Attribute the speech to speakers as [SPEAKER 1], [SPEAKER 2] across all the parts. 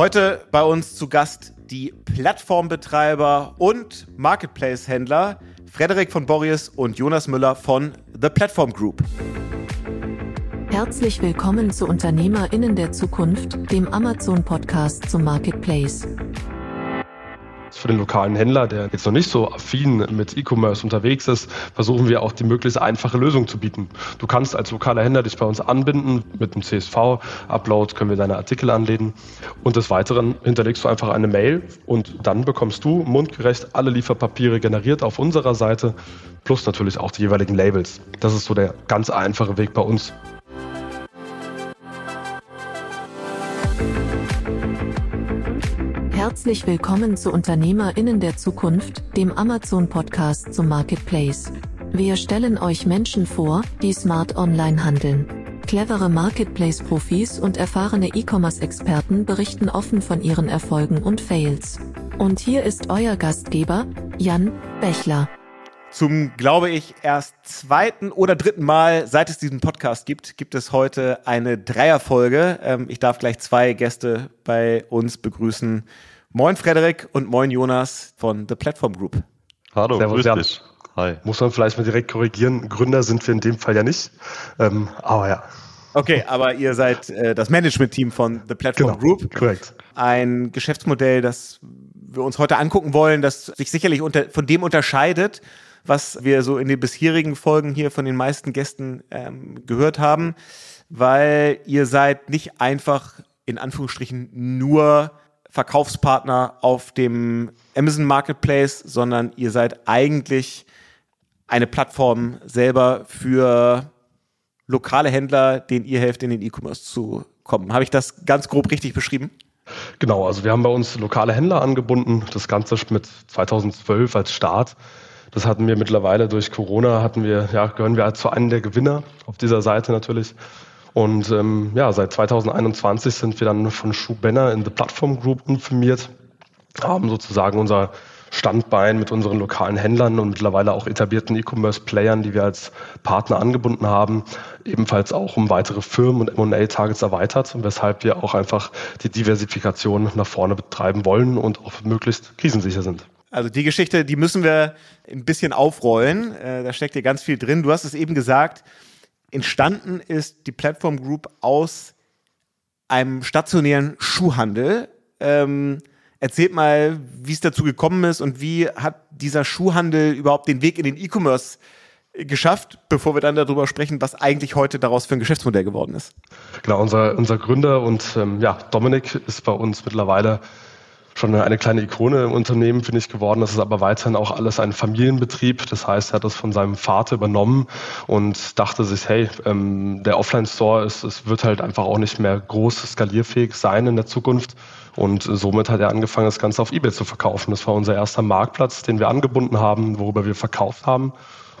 [SPEAKER 1] Heute bei uns zu Gast die Plattformbetreiber und Marketplace-Händler Frederik von Borries und Jonas Müller von The Platform Group.
[SPEAKER 2] Herzlich willkommen zu Unternehmerinnen der Zukunft, dem Amazon-Podcast zum Marketplace.
[SPEAKER 3] Für den lokalen Händler, der jetzt noch nicht so affin mit E-Commerce unterwegs ist, versuchen wir auch die möglichst einfache Lösung zu bieten. Du kannst als lokaler Händler dich bei uns anbinden. Mit einem CSV-Upload können wir deine Artikel anlegen. Und des Weiteren hinterlegst du einfach eine Mail und dann bekommst du mundgerecht alle Lieferpapiere generiert auf unserer Seite, plus natürlich auch die jeweiligen Labels. Das ist so der ganz einfache Weg bei uns.
[SPEAKER 2] Herzlich willkommen zu Unternehmerinnen der Zukunft, dem Amazon-Podcast zum Marketplace. Wir stellen euch Menschen vor, die smart online handeln. Clevere Marketplace-Profis und erfahrene E-Commerce-Experten berichten offen von ihren Erfolgen und Fails. Und hier ist euer Gastgeber, Jan Bechler.
[SPEAKER 1] Zum, glaube ich, erst zweiten oder dritten Mal, seit es diesen Podcast gibt, gibt es heute eine Dreierfolge. Ähm, ich darf gleich zwei Gäste bei uns begrüßen, Moin Frederik und moin Jonas von The Platform Group.
[SPEAKER 3] Hallo, Servus, grüß dich. Hi. Muss man vielleicht mal direkt korrigieren. Gründer sind wir in dem Fall ja nicht. Ähm, aber ja.
[SPEAKER 1] Okay, aber ihr seid äh, das Management-Team von The Platform genau, Group.
[SPEAKER 3] Korrekt.
[SPEAKER 1] Ein Geschäftsmodell, das wir uns heute angucken wollen, das sich sicherlich unter, von dem unterscheidet, was wir so in den bisherigen Folgen hier von den meisten Gästen ähm, gehört haben, weil ihr seid nicht einfach in Anführungsstrichen nur Verkaufspartner auf dem Amazon Marketplace, sondern ihr seid eigentlich eine Plattform selber für lokale Händler, denen ihr helft, in den E-Commerce zu kommen. Habe ich das ganz grob richtig beschrieben?
[SPEAKER 3] Genau, also wir haben bei uns lokale Händler angebunden, das Ganze mit 2012 als Start. Das hatten wir mittlerweile durch Corona, hatten wir, ja, gehören wir zu einem der Gewinner auf dieser Seite natürlich. Und ähm, ja, seit 2021 sind wir dann von Schuh Benner in The Platform Group informiert, haben sozusagen unser Standbein mit unseren lokalen Händlern und mittlerweile auch etablierten E-Commerce-Playern, die wir als Partner angebunden haben, ebenfalls auch um weitere Firmen und M&A-Targets erweitert, weshalb wir auch einfach die Diversifikation nach vorne betreiben wollen und auch möglichst krisensicher sind.
[SPEAKER 1] Also die Geschichte, die müssen wir ein bisschen aufrollen. Äh, da steckt ja ganz viel drin. Du hast es eben gesagt, entstanden ist die Platform Group aus einem stationären Schuhhandel. Ähm, erzählt mal, wie es dazu gekommen ist und wie hat dieser Schuhhandel überhaupt den Weg in den E-Commerce geschafft, bevor wir dann darüber sprechen, was eigentlich heute daraus für ein Geschäftsmodell geworden ist.
[SPEAKER 3] Genau, unser, unser Gründer und ähm, ja, Dominik ist bei uns mittlerweile schon eine kleine Ikone im Unternehmen, finde ich, geworden. Das ist aber weiterhin auch alles ein Familienbetrieb. Das heißt, er hat das von seinem Vater übernommen und dachte sich, hey, ähm, der Offline-Store, ist, es wird halt einfach auch nicht mehr groß skalierfähig sein in der Zukunft. Und somit hat er angefangen, das Ganze auf eBay zu verkaufen. Das war unser erster Marktplatz, den wir angebunden haben, worüber wir verkauft haben.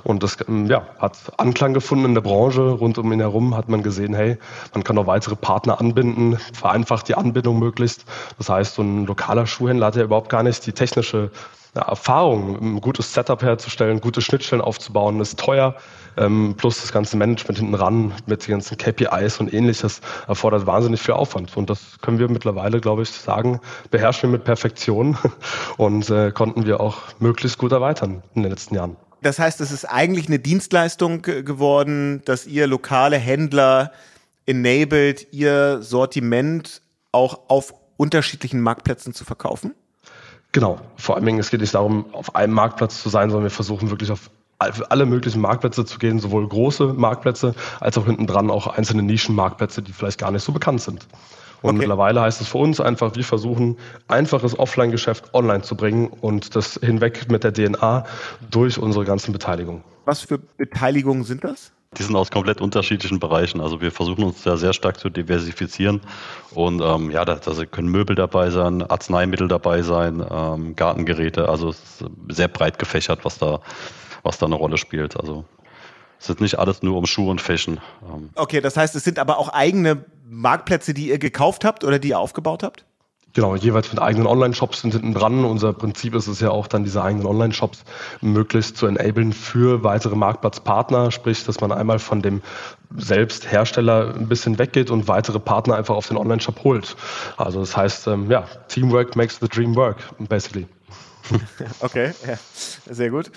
[SPEAKER 3] Und das ähm, ja, hat Anklang gefunden in der Branche. Rund um ihn herum hat man gesehen, hey, man kann noch weitere Partner anbinden, vereinfacht die Anbindung möglichst. Das heißt, so ein lokaler Schuhhändler hat ja überhaupt gar nicht die technische Erfahrung, ein gutes Setup herzustellen, gute Schnittstellen aufzubauen, ist teuer. Ähm, plus das ganze Management hinten ran mit den ganzen KPIs und ähnliches erfordert wahnsinnig viel Aufwand. Und das können wir mittlerweile, glaube ich, sagen, beherrschen wir mit Perfektion und äh, konnten wir auch möglichst gut erweitern in den letzten Jahren.
[SPEAKER 1] Das heißt, es ist eigentlich eine Dienstleistung geworden, dass ihr lokale Händler enabled, ihr Sortiment auch auf unterschiedlichen Marktplätzen zu verkaufen?
[SPEAKER 3] Genau. Vor allen Dingen, es geht nicht darum, auf einem Marktplatz zu sein, sondern wir versuchen wirklich auf alle möglichen Marktplätze zu gehen, sowohl große Marktplätze als auch hinten dran auch einzelne Nischenmarktplätze, die vielleicht gar nicht so bekannt sind. Und okay. mittlerweile heißt es für uns einfach, wir versuchen, einfaches Offline-Geschäft online zu bringen und das hinweg mit der DNA durch unsere ganzen Beteiligungen.
[SPEAKER 1] Was für Beteiligungen sind das?
[SPEAKER 4] Die sind aus komplett unterschiedlichen Bereichen. Also wir versuchen uns da sehr stark zu diversifizieren. Und ähm, ja, da, da können Möbel dabei sein, Arzneimittel dabei sein, ähm, Gartengeräte. Also es ist sehr breit gefächert, was da, was da eine Rolle spielt. Also es ist nicht alles nur um Schuhe und Fashion.
[SPEAKER 1] Ähm. Okay, das heißt, es sind aber auch eigene Marktplätze, die ihr gekauft habt oder die ihr aufgebaut habt?
[SPEAKER 3] Genau, jeweils mit eigenen Online-Shops sind hinten dran. Unser Prinzip ist es ja auch dann, diese eigenen Online-Shops möglichst zu enablen für weitere Marktplatzpartner, sprich, dass man einmal von dem selbst Hersteller ein bisschen weggeht und weitere Partner einfach auf den Online-Shop holt. Also das heißt, ähm, ja, Teamwork makes the dream work, basically.
[SPEAKER 1] Okay, ja, sehr gut.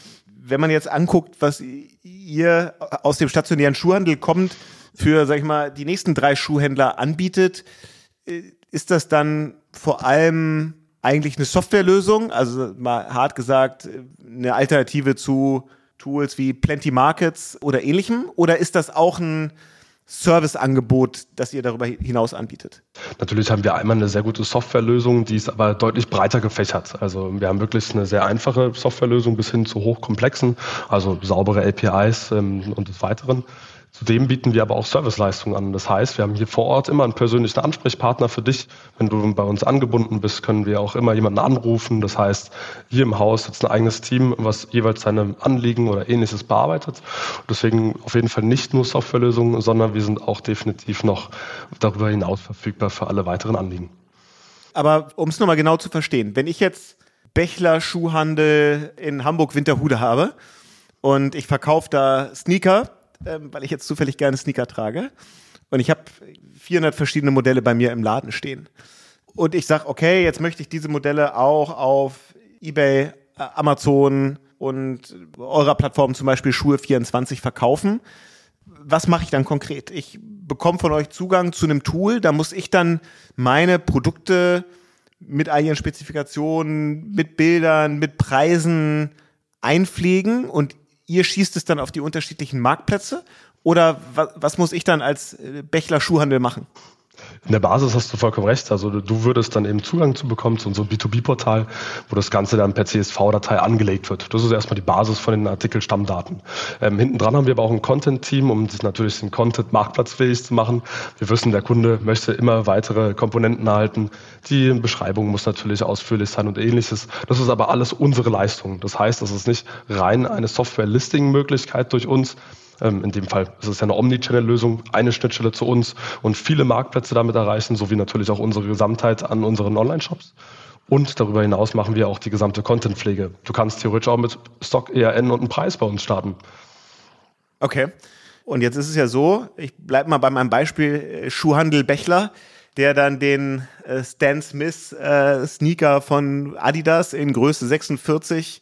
[SPEAKER 1] Wenn man jetzt anguckt, was ihr aus dem stationären Schuhhandel kommt, für, sag ich mal, die nächsten drei Schuhhändler anbietet, äh, ist das dann vor allem eigentlich eine Softwarelösung, also mal hart gesagt, eine Alternative zu Tools wie Plenty Markets oder ähnlichem? Oder ist das auch ein Serviceangebot, das ihr darüber hinaus anbietet?
[SPEAKER 3] Natürlich haben wir einmal eine sehr gute Softwarelösung, die ist aber deutlich breiter gefächert. Also wir haben wirklich eine sehr einfache Softwarelösung bis hin zu hochkomplexen, also saubere APIs ähm, und des Weiteren. Zudem bieten wir aber auch Serviceleistungen an. Das heißt, wir haben hier vor Ort immer einen persönlichen Ansprechpartner für dich. Wenn du bei uns angebunden bist, können wir auch immer jemanden anrufen. Das heißt, hier im Haus sitzt ein eigenes Team, was jeweils seine Anliegen oder ähnliches bearbeitet. Deswegen auf jeden Fall nicht nur Softwarelösungen, sondern wir sind auch definitiv noch darüber hinaus verfügbar für alle weiteren Anliegen.
[SPEAKER 1] Aber um es nochmal genau zu verstehen, wenn ich jetzt Bechler Schuhhandel in Hamburg-Winterhude habe und ich verkaufe da Sneaker, ähm, weil ich jetzt zufällig gerne Sneaker trage. Und ich habe 400 verschiedene Modelle bei mir im Laden stehen. Und ich sage, okay, jetzt möchte ich diese Modelle auch auf eBay, äh, Amazon und eurer Plattform zum Beispiel Schuhe24 verkaufen. Was mache ich dann konkret? Ich bekomme von euch Zugang zu einem Tool, da muss ich dann meine Produkte mit all ihren Spezifikationen, mit Bildern, mit Preisen einpflegen und ihr schießt es dann auf die unterschiedlichen Marktplätze? Oder was, was muss ich dann als äh, Bechler Schuhhandel machen?
[SPEAKER 3] In der Basis hast du vollkommen recht. Also du würdest dann eben Zugang zu bekommen zu unserem B2B-Portal, wo das Ganze dann per CSV-Datei angelegt wird. Das ist erstmal die Basis von den Artikelstammdaten. Ähm, hinten dran haben wir aber auch ein Content-Team, um sich natürlich den Content marktplatzfähig zu machen. Wir wissen, der Kunde möchte immer weitere Komponenten erhalten. Die Beschreibung muss natürlich ausführlich sein und ähnliches. Das ist aber alles unsere Leistung. Das heißt, das ist nicht rein eine Software-Listing-Möglichkeit durch uns, in dem Fall ist es ja eine Omnichannel-Lösung, eine Schnittstelle zu uns und viele Marktplätze damit erreichen, sowie natürlich auch unsere Gesamtheit an unseren Online-Shops. Und darüber hinaus machen wir auch die gesamte Content-Pflege. Du kannst theoretisch auch mit Stock, ERN und einem Preis bei uns starten.
[SPEAKER 1] Okay. Und jetzt ist es ja so, ich bleibe mal bei meinem Beispiel äh, Schuhhandel Bechler, der dann den äh, Stan Smith äh, Sneaker von Adidas in Größe 46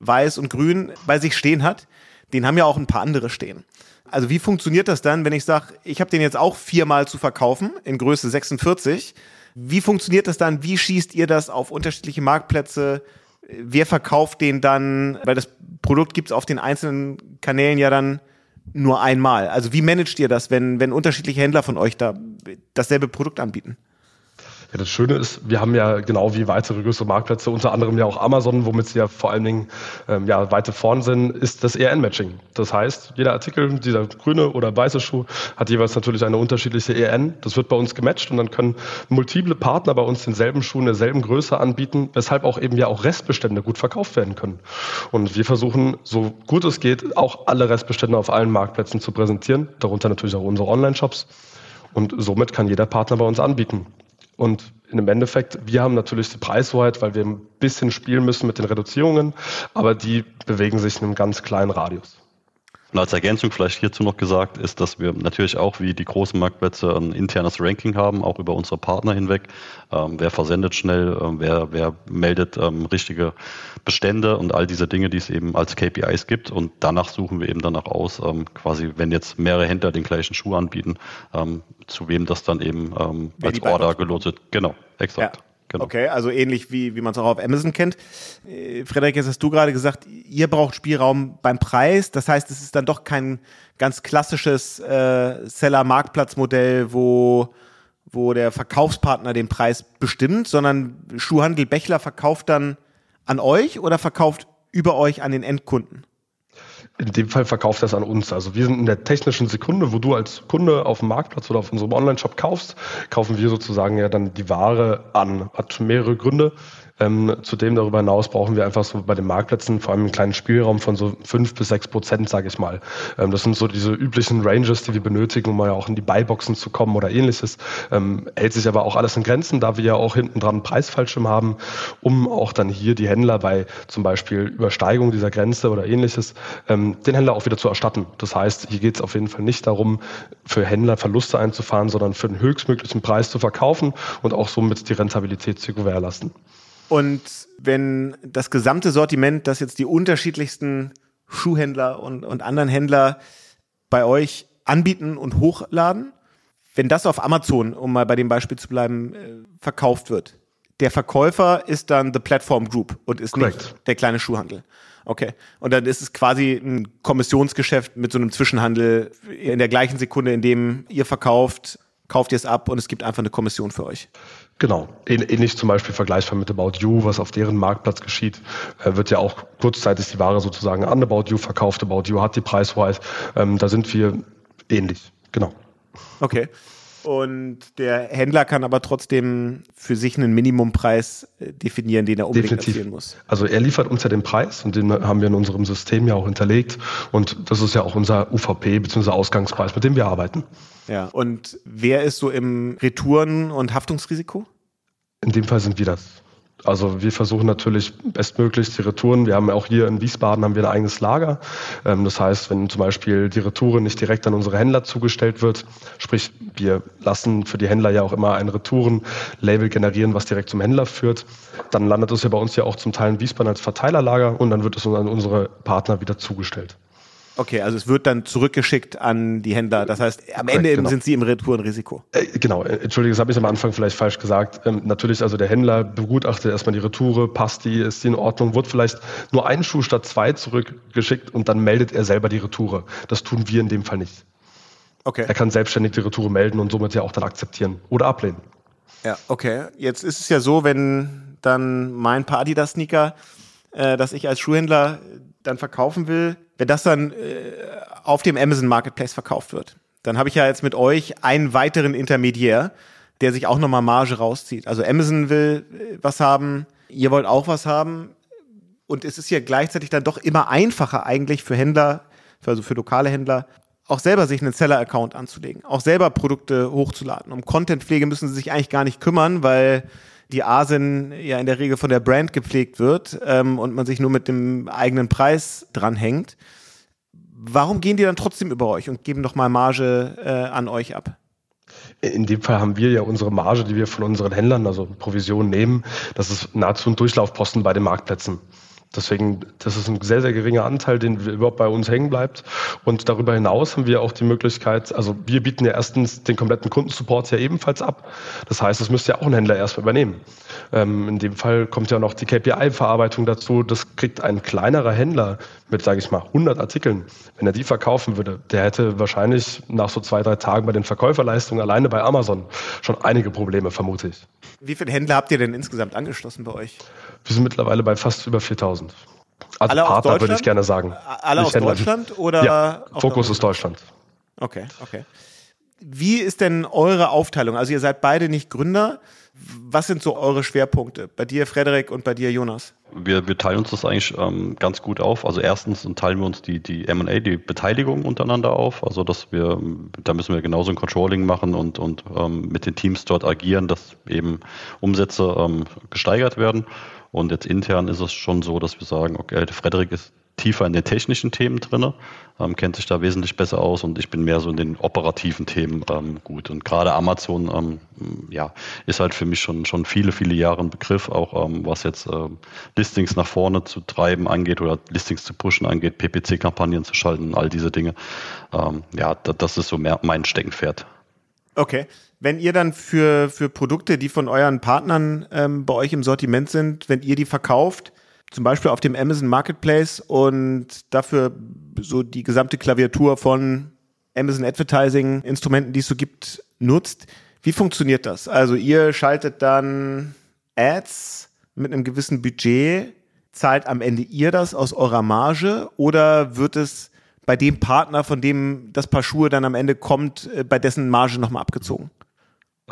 [SPEAKER 1] weiß und grün bei sich stehen hat den haben ja auch ein paar andere stehen. Also wie funktioniert das dann, wenn ich sage, ich habe den jetzt auch viermal zu verkaufen in Größe 46? Wie funktioniert das dann? Wie schießt ihr das auf unterschiedliche Marktplätze? Wer verkauft den dann? Weil das Produkt gibt es auf den einzelnen Kanälen ja dann nur einmal. Also wie managt ihr das, wenn, wenn unterschiedliche Händler von euch da dasselbe Produkt anbieten?
[SPEAKER 3] Ja, das Schöne ist, wir haben ja genau wie weitere größere Marktplätze, unter anderem ja auch Amazon, womit sie ja vor allen Dingen ähm, ja, weite vorn sind, ist das ERN-Matching. Das heißt, jeder Artikel, dieser grüne oder weiße Schuh, hat jeweils natürlich eine unterschiedliche ERN. Das wird bei uns gematcht und dann können multiple Partner bei uns denselben Schuh in derselben Größe anbieten, weshalb auch eben ja auch Restbestände gut verkauft werden können. Und wir versuchen, so gut es geht, auch alle Restbestände auf allen Marktplätzen zu präsentieren, darunter natürlich auch unsere Online-Shops. Und somit kann jeder Partner bei uns anbieten. Und im Endeffekt, wir haben natürlich die Preishoheit, weil wir ein bisschen spielen müssen mit den Reduzierungen, aber die bewegen sich in einem ganz kleinen Radius.
[SPEAKER 4] Und als Ergänzung vielleicht hierzu noch gesagt ist, dass wir natürlich auch wie die großen Marktplätze ein internes Ranking haben, auch über unsere Partner hinweg. Ähm, wer versendet schnell, ähm, wer, wer meldet ähm, richtige Bestände und all diese Dinge, die es eben als KPIs gibt. Und danach suchen wir eben danach aus, ähm, quasi, wenn jetzt mehrere Händler den gleichen Schuh anbieten, ähm, zu wem das dann eben ähm, als Order gelotet. Genau, exakt. Ja.
[SPEAKER 1] Genau. Okay, also ähnlich wie, wie man es auch auf Amazon kennt. Äh, Frederik, jetzt hast du gerade gesagt, ihr braucht Spielraum beim Preis. Das heißt, es ist dann doch kein ganz klassisches äh, Seller-Marktplatz-Modell, wo, wo der Verkaufspartner den Preis bestimmt, sondern Schuhhandel Bechler verkauft dann an euch oder verkauft über euch an den Endkunden?
[SPEAKER 3] In dem Fall verkauft er es an uns. Also wir sind in der technischen Sekunde, wo du als Kunde auf dem Marktplatz oder auf unserem Online-Shop kaufst, kaufen wir sozusagen ja dann die Ware an. Hat mehrere Gründe. Ähm, zudem darüber hinaus brauchen wir einfach so bei den Marktplätzen vor allem einen kleinen Spielraum von so fünf bis sechs Prozent, sage ich mal. Ähm, das sind so diese üblichen Ranges, die wir benötigen, um mal auch in die Buyboxen zu kommen oder ähnliches. Ähm, hält sich aber auch alles in Grenzen, da wir ja auch hinten dran einen Preisfallschirm haben, um auch dann hier die Händler bei zum Beispiel Übersteigung dieser Grenze oder ähnliches, ähm, den Händler auch wieder zu erstatten. Das heißt, hier geht es auf jeden Fall nicht darum, für Händler Verluste einzufahren, sondern für den höchstmöglichen Preis zu verkaufen und auch somit die Rentabilität zu gewährleisten.
[SPEAKER 1] Und wenn das gesamte Sortiment, das jetzt die unterschiedlichsten Schuhhändler und, und anderen Händler bei euch anbieten und hochladen, wenn das auf Amazon, um mal bei dem Beispiel zu bleiben, äh, verkauft wird, der Verkäufer ist dann The Platform Group und ist Correct. nicht der kleine Schuhhandel. Okay. Und dann ist es quasi ein Kommissionsgeschäft mit so einem Zwischenhandel in der gleichen Sekunde, in dem ihr verkauft, kauft ihr es ab und es gibt einfach eine Kommission für euch.
[SPEAKER 3] Genau. Ähnlich zum Beispiel vergleichbar mit About You, was auf deren Marktplatz geschieht, äh, wird ja auch kurzzeitig die Ware sozusagen an About You verkauft. About You hat die Preiswahl. Ähm, da sind wir ähnlich. Genau.
[SPEAKER 1] Okay. Und der Händler kann aber trotzdem für sich einen Minimumpreis äh, definieren, den er unbedingt Definitiv. erzielen muss.
[SPEAKER 3] Also er liefert uns ja den Preis und den haben wir in unserem System ja auch hinterlegt. Und das ist ja auch unser UVP bzw. Ausgangspreis, mit dem wir arbeiten.
[SPEAKER 1] Ja. Und wer ist so im Retouren- und Haftungsrisiko?
[SPEAKER 3] In dem Fall sind wir das. Also wir versuchen natürlich bestmöglich die Retouren. Wir haben auch hier in Wiesbaden haben wir ein eigenes Lager. Ähm, das heißt, wenn zum Beispiel die Retoure nicht direkt an unsere Händler zugestellt wird, sprich wir lassen für die Händler ja auch immer ein Retouren-Label generieren, was direkt zum Händler führt, dann landet es ja bei uns ja auch zum Teil in Wiesbaden als Verteilerlager und dann wird es an unsere Partner wieder zugestellt.
[SPEAKER 1] Okay, also es wird dann zurückgeschickt an die Händler. Das heißt, am Ende genau. sind sie im Retourenrisiko.
[SPEAKER 3] Äh, genau, äh, entschuldige, das habe ich am Anfang vielleicht falsch gesagt. Ähm, natürlich, also der Händler begutachtet erstmal die Retoure, passt die, ist die in Ordnung, wird vielleicht nur ein Schuh statt zwei zurückgeschickt und dann meldet er selber die Retoure. Das tun wir in dem Fall nicht. Okay. Er kann selbstständig die Retoure melden und somit ja auch dann akzeptieren oder ablehnen.
[SPEAKER 1] Ja, okay. Jetzt ist es ja so, wenn dann mein paar Adidas-Sneaker, äh, das ich als Schuhhändler dann verkaufen will, wenn das dann äh, auf dem Amazon Marketplace verkauft wird, dann habe ich ja jetzt mit euch einen weiteren Intermediär, der sich auch nochmal Marge rauszieht. Also Amazon will äh, was haben, ihr wollt auch was haben. Und es ist ja gleichzeitig dann doch immer einfacher eigentlich für Händler, also für lokale Händler, auch selber sich einen Seller-Account anzulegen, auch selber Produkte hochzuladen. Um Contentpflege müssen sie sich eigentlich gar nicht kümmern, weil die ASIN ja in der Regel von der Brand gepflegt wird ähm, und man sich nur mit dem eigenen Preis dranhängt. Warum gehen die dann trotzdem über euch und geben doch mal Marge äh, an euch ab?
[SPEAKER 3] In dem Fall haben wir ja unsere Marge, die wir von unseren Händlern, also Provision nehmen. Das ist nahezu ein Durchlaufposten bei den Marktplätzen. Deswegen, das ist ein sehr, sehr geringer Anteil, den überhaupt bei uns hängen bleibt. Und darüber hinaus haben wir auch die Möglichkeit, also wir bieten ja erstens den kompletten Kundensupport ja ebenfalls ab. Das heißt, das müsste ja auch ein Händler erstmal übernehmen. Ähm, in dem Fall kommt ja noch die KPI-Verarbeitung dazu. Das kriegt ein kleinerer Händler mit, sage ich mal, 100 Artikeln. Wenn er die verkaufen würde, der hätte wahrscheinlich nach so zwei, drei Tagen bei den Verkäuferleistungen alleine bei Amazon schon einige Probleme, vermute ich.
[SPEAKER 1] Wie viele Händler habt ihr denn insgesamt angeschlossen bei euch?
[SPEAKER 3] Wir sind mittlerweile bei fast über 4000. Also Alle Partner würde ich gerne sagen.
[SPEAKER 1] Alle aus Händler. Deutschland oder?
[SPEAKER 3] Ja, Fokus ist Deutschland.
[SPEAKER 1] Okay, okay. Wie ist denn eure Aufteilung? Also ihr seid beide nicht Gründer. Was sind so eure Schwerpunkte? Bei dir, Frederik, und bei dir, Jonas?
[SPEAKER 4] Wir, wir teilen uns das eigentlich ähm, ganz gut auf. Also erstens teilen wir uns die, die M&A, die Beteiligung untereinander auf. Also dass wir, da müssen wir genauso ein Controlling machen und, und ähm, mit den Teams dort agieren, dass eben Umsätze ähm, gesteigert werden. Und jetzt intern ist es schon so, dass wir sagen, okay, Frederik ist tiefer in den technischen Themen drin, ähm, kennt sich da wesentlich besser aus und ich bin mehr so in den operativen Themen ähm, gut. Und gerade Amazon ähm, ja, ist halt für mich schon, schon viele, viele Jahre ein Begriff, auch ähm, was jetzt ähm, Listings nach vorne zu treiben angeht oder Listings zu pushen angeht, PPC-Kampagnen zu schalten, all diese Dinge. Ähm, ja, das ist so mehr mein Steckenpferd.
[SPEAKER 1] Okay. Wenn ihr dann für, für Produkte, die von euren Partnern ähm, bei euch im Sortiment sind, wenn ihr die verkauft, zum Beispiel auf dem Amazon Marketplace und dafür so die gesamte Klaviatur von Amazon Advertising Instrumenten, die es so gibt, nutzt. Wie funktioniert das? Also ihr schaltet dann Ads mit einem gewissen Budget, zahlt am Ende ihr das aus eurer Marge oder wird es bei dem Partner, von dem das Paar Schuhe dann am Ende kommt, äh, bei dessen Marge nochmal abgezogen?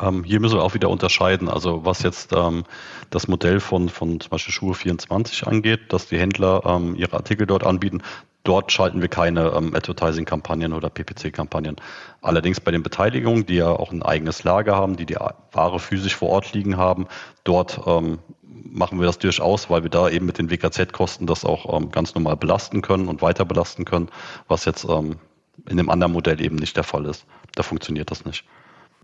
[SPEAKER 4] Ähm, hier müssen wir auch wieder unterscheiden. Also was jetzt ähm, das Modell von, von zum Beispiel Schuhe 24 angeht, dass die Händler ähm, ihre Artikel dort anbieten, dort schalten wir keine ähm, Advertising-Kampagnen oder PPC-Kampagnen. Allerdings bei den Beteiligungen, die ja auch ein eigenes Lager haben, die die Ware physisch vor Ort liegen haben, dort ähm, machen wir das durchaus, weil wir da eben mit den WKZ-Kosten das auch ähm, ganz normal belasten können und weiter belasten können, was jetzt in dem anderen Modell eben nicht der Fall ist. Da funktioniert das nicht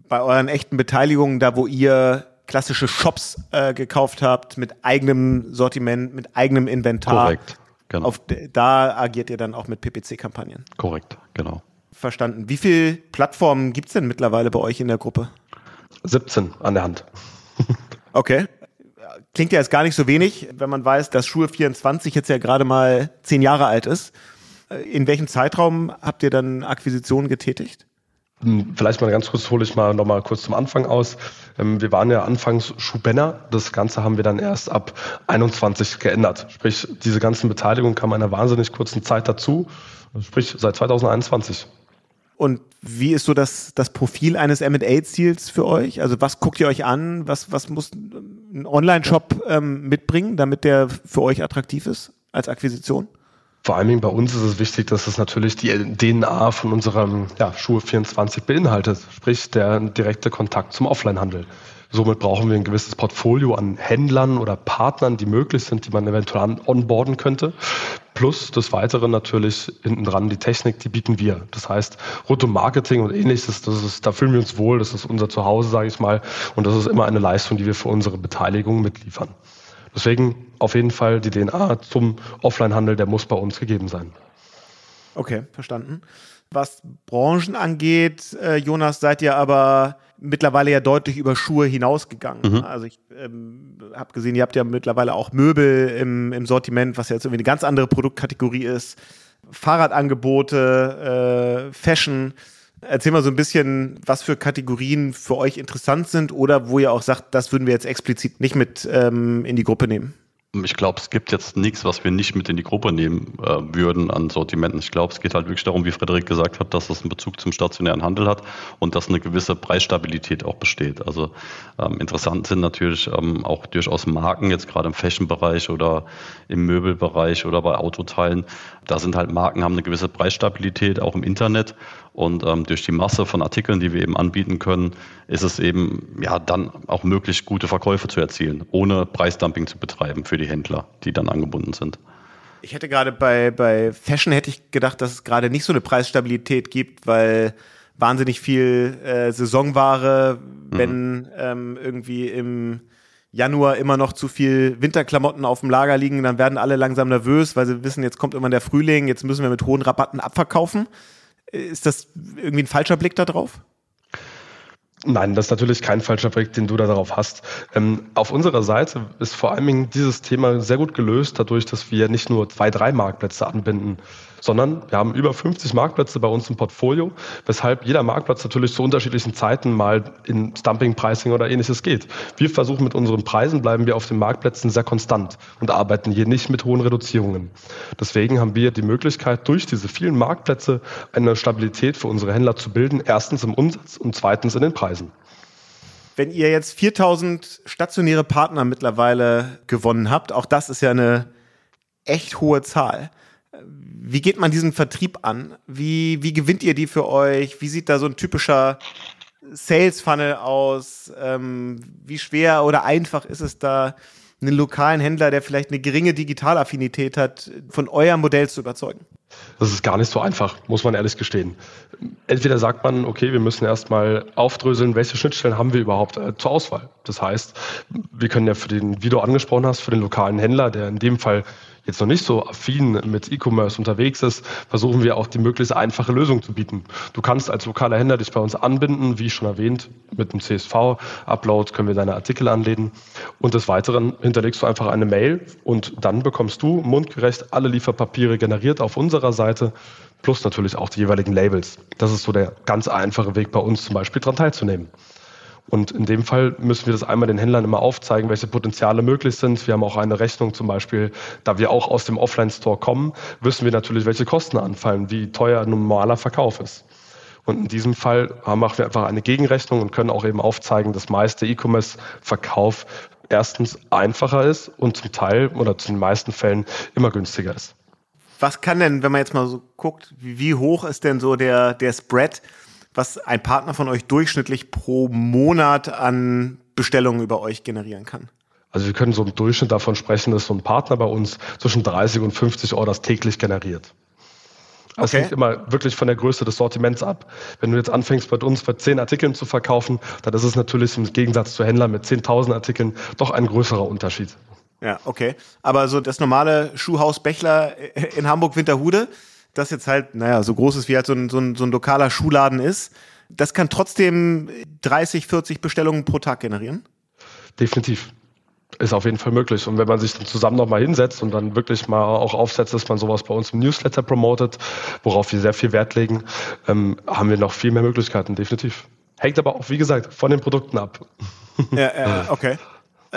[SPEAKER 1] bei euren echten Beteiligungen, da wo ihr klassische Shops äh, gekauft habt, mit eigenem Sortiment, mit eigenem Inventar.
[SPEAKER 4] Korrekt,
[SPEAKER 1] genau. Auf, da agiert ihr dann auch mit PPC-Kampagnen.
[SPEAKER 4] Korrekt, genau.
[SPEAKER 1] Verstanden. Wie viele Plattformen gibt es denn mittlerweile bei euch in der Gruppe?
[SPEAKER 3] 17 an der Hand.
[SPEAKER 1] okay. Klingt ja jetzt gar nicht so wenig, wenn man weiß, dass Schuhe 24 jetzt ja gerade mal zehn Jahre alt ist. In welchem Zeitraum habt ihr dann Akquisitionen getätigt?
[SPEAKER 3] Hm, vielleicht mal ganz kurz hole ich mal noch mal kurz zum Anfang aus. Ähm, wir waren ja anfangs Schuhbenner. Das Ganze haben wir dann erst ab 21 geändert. Sprich, diese ganzen Beteiligungen kamen in einer wahnsinnig kurzen Zeit dazu. Sprich, seit 2021.
[SPEAKER 1] Und wie ist so das, das Profil eines M&A-Ziels für euch? Also was guckt ihr euch an? Was, was muss ein Online-Shop ähm, mitbringen, damit der für euch attraktiv ist als Akquisition?
[SPEAKER 3] Vor allen Dingen bei uns ist es wichtig, dass es natürlich die DNA von unserem ja, Schuhe 24 beinhaltet, sprich der direkte Kontakt zum Offline-Handel. Somit brauchen wir ein gewisses Portfolio an Händlern oder Partnern, die möglich sind, die man eventuell onboarden könnte. Plus das Weitere natürlich hinten dran die Technik, die bieten wir. Das heißt, rund Marketing und ähnliches, das ist, da fühlen wir uns wohl, das ist unser Zuhause, sage ich mal. Und das ist immer eine Leistung, die wir für unsere Beteiligung mitliefern. Deswegen auf jeden Fall die DNA zum Offline-Handel, der muss bei uns gegeben sein.
[SPEAKER 1] Okay, verstanden. Was Branchen angeht, äh, Jonas, seid ihr aber mittlerweile ja deutlich über Schuhe hinausgegangen. Mhm. Also ich ähm, habe gesehen, ihr habt ja mittlerweile auch Möbel im, im Sortiment, was ja jetzt irgendwie eine ganz andere Produktkategorie ist. Fahrradangebote, äh, Fashion. Erzähl mal so ein bisschen, was für Kategorien für euch interessant sind oder wo ihr auch sagt, das würden wir jetzt explizit nicht mit ähm, in die Gruppe nehmen.
[SPEAKER 4] Ich glaube, es gibt jetzt nichts, was wir nicht mit in die Gruppe nehmen äh, würden an Sortimenten. Ich glaube, es geht halt wirklich darum, wie Frederik gesagt hat, dass das einen Bezug zum stationären Handel hat und dass eine gewisse Preisstabilität auch besteht. Also ähm, interessant sind natürlich ähm, auch durchaus Marken, jetzt gerade im Fashion-Bereich oder im Möbelbereich oder bei Autoteilen. Da sind halt Marken, haben eine gewisse Preisstabilität, auch im Internet und ähm, durch die Masse von Artikeln, die wir eben anbieten können, ist es eben ja dann auch möglich, gute Verkäufe zu erzielen, ohne Preisdumping zu betreiben für die Händler, die dann angebunden sind.
[SPEAKER 1] Ich hätte gerade bei, bei Fashion hätte ich gedacht, dass es gerade nicht so eine Preisstabilität gibt, weil wahnsinnig viel äh, Saisonware, mhm. wenn ähm, irgendwie im Januar immer noch zu viel Winterklamotten auf dem Lager liegen, dann werden alle langsam nervös, weil sie wissen, jetzt kommt immer der Frühling, jetzt müssen wir mit hohen Rabatten abverkaufen. Ist das irgendwie ein falscher Blick da drauf?
[SPEAKER 3] Nein, das ist natürlich kein falscher Blick, den du da darauf hast. Ähm, auf unserer Seite ist vor allen Dingen dieses Thema sehr gut gelöst, dadurch, dass wir nicht nur zwei, drei Marktplätze anbinden, sondern wir haben über 50 Marktplätze bei uns im Portfolio, weshalb jeder Marktplatz natürlich zu unterschiedlichen Zeiten mal in Stumping, Pricing oder ähnliches geht. Wir versuchen mit unseren Preisen, bleiben wir auf den Marktplätzen sehr konstant und arbeiten hier nicht mit hohen Reduzierungen. Deswegen haben wir die Möglichkeit, durch diese vielen Marktplätze eine Stabilität für unsere Händler zu bilden, erstens im Umsatz und zweitens in den Preisen.
[SPEAKER 1] Wenn ihr jetzt 4000 stationäre Partner mittlerweile gewonnen habt, auch das ist ja eine echt hohe Zahl. Wie geht man diesen Vertrieb an? Wie, wie gewinnt ihr die für euch? Wie sieht da so ein typischer Sales Funnel aus? Ähm, wie schwer oder einfach ist es da, einen lokalen Händler, der vielleicht eine geringe Digitalaffinität hat, von eurem Modell zu überzeugen?
[SPEAKER 3] Das ist gar nicht so einfach, muss man ehrlich gestehen. Entweder sagt man, okay, wir müssen erstmal aufdröseln, welche Schnittstellen haben wir überhaupt äh, zur Auswahl. Das heißt, wir können ja für den, wie du angesprochen hast, für den lokalen Händler, der in dem Fall jetzt noch nicht so affin mit E-Commerce unterwegs ist, versuchen wir auch die möglichst einfache Lösung zu bieten. Du kannst als lokaler Händler dich bei uns anbinden, wie schon erwähnt, mit dem CSV-Upload können wir deine Artikel anlegen und des Weiteren hinterlegst du einfach eine Mail und dann bekommst du mundgerecht alle Lieferpapiere generiert auf unserer Seite plus natürlich auch die jeweiligen Labels. Das ist so der ganz einfache Weg bei uns zum Beispiel daran teilzunehmen. Und in dem Fall müssen wir das einmal den Händlern immer aufzeigen, welche Potenziale möglich sind. Wir haben auch eine Rechnung zum Beispiel, da wir auch aus dem Offline-Store kommen, wissen wir natürlich, welche Kosten anfallen, wie teuer ein normaler Verkauf ist. Und in diesem Fall machen wir einfach eine Gegenrechnung und können auch eben aufzeigen, dass meiste E-Commerce-Verkauf erstens einfacher ist und zum Teil oder zu den meisten Fällen immer günstiger ist.
[SPEAKER 1] Was kann denn, wenn man jetzt mal so guckt, wie, hoch ist denn so der, der Spread, was ein Partner von euch durchschnittlich pro Monat an Bestellungen über euch generieren kann?
[SPEAKER 3] Also wir können so im Durchschnitt davon sprechen, dass so ein Partner bei uns zwischen 30 und 50 Orders täglich generiert. Das okay. hängt immer wirklich von der Größe des Sortiments ab. Wenn du jetzt anfängst, bei uns bei 10 Artikeln zu verkaufen, dann ist es natürlich im Gegensatz zu Händlern mit 10.000 Artikeln doch ein größerer Unterschied.
[SPEAKER 1] Ja, okay. Aber so das normale Schuhhaus Bechler in Hamburg-Winterhude, das jetzt halt, naja, so groß ist wie halt so ein, so ein, so ein lokaler Schuhladen ist, das kann trotzdem 30, 40 Bestellungen pro Tag generieren?
[SPEAKER 3] Definitiv ist auf jeden Fall möglich. Und wenn man sich dann zusammen nochmal hinsetzt und dann wirklich mal auch aufsetzt, dass man sowas bei uns im Newsletter promotet, worauf wir sehr viel Wert legen, ähm, haben wir noch viel mehr Möglichkeiten, definitiv. Hängt aber auch, wie gesagt, von den Produkten ab.
[SPEAKER 1] Ja, ja okay.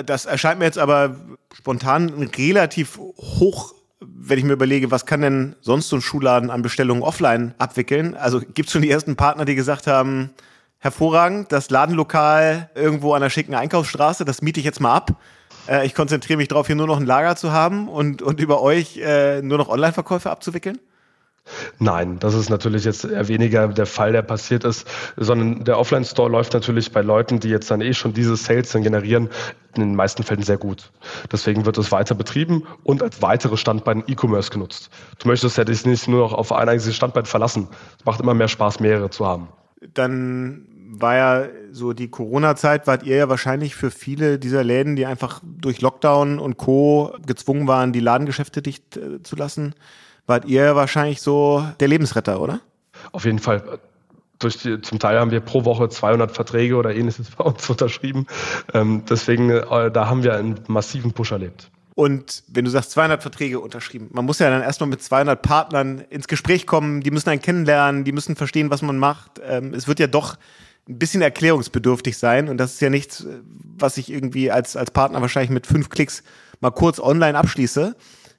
[SPEAKER 1] Das erscheint mir jetzt aber spontan relativ hoch, wenn ich mir überlege, was kann denn sonst so ein Schuhladen an Bestellungen offline abwickeln? Also gibt es schon die ersten Partner, die gesagt haben, hervorragend, das Ladenlokal irgendwo an der schicken Einkaufsstraße, das miete ich jetzt mal ab äh, ich konzentriere mich darauf, hier nur noch ein Lager zu haben und, und über euch äh, nur noch Online-Verkäufe abzuwickeln?
[SPEAKER 3] Nein, das ist natürlich jetzt eher weniger der Fall, der passiert ist, sondern der Offline-Store läuft natürlich bei Leuten, die jetzt dann eh schon diese Sales dann generieren, in den meisten Fällen sehr gut. Deswegen wird es weiter betrieben und als weitere Standbein E-Commerce genutzt. Du möchtest ja dich nicht nur noch auf ein einziges Standbein verlassen. Es macht immer mehr Spaß, mehrere zu haben.
[SPEAKER 1] Dann war ja so die Corona-Zeit, wart ihr ja wahrscheinlich für viele dieser Läden, die einfach durch Lockdown und Co. gezwungen waren, die Ladengeschäfte dicht äh, zu lassen, wart ihr wahrscheinlich so der Lebensretter, oder?
[SPEAKER 3] Auf jeden Fall. Die, zum Teil haben wir pro Woche 200 Verträge oder ähnliches bei uns unterschrieben. Ähm, deswegen, äh, da haben wir einen massiven Push erlebt.
[SPEAKER 1] Und wenn du sagst 200 Verträge unterschrieben, man muss ja dann erstmal mit 200 Partnern ins Gespräch kommen, die müssen einen kennenlernen, die müssen verstehen, was man macht. Ähm, es wird ja doch ein bisschen erklärungsbedürftig sein. Und das ist ja nichts, was ich irgendwie als, als Partner wahrscheinlich mit fünf Klicks mal kurz online abschließe.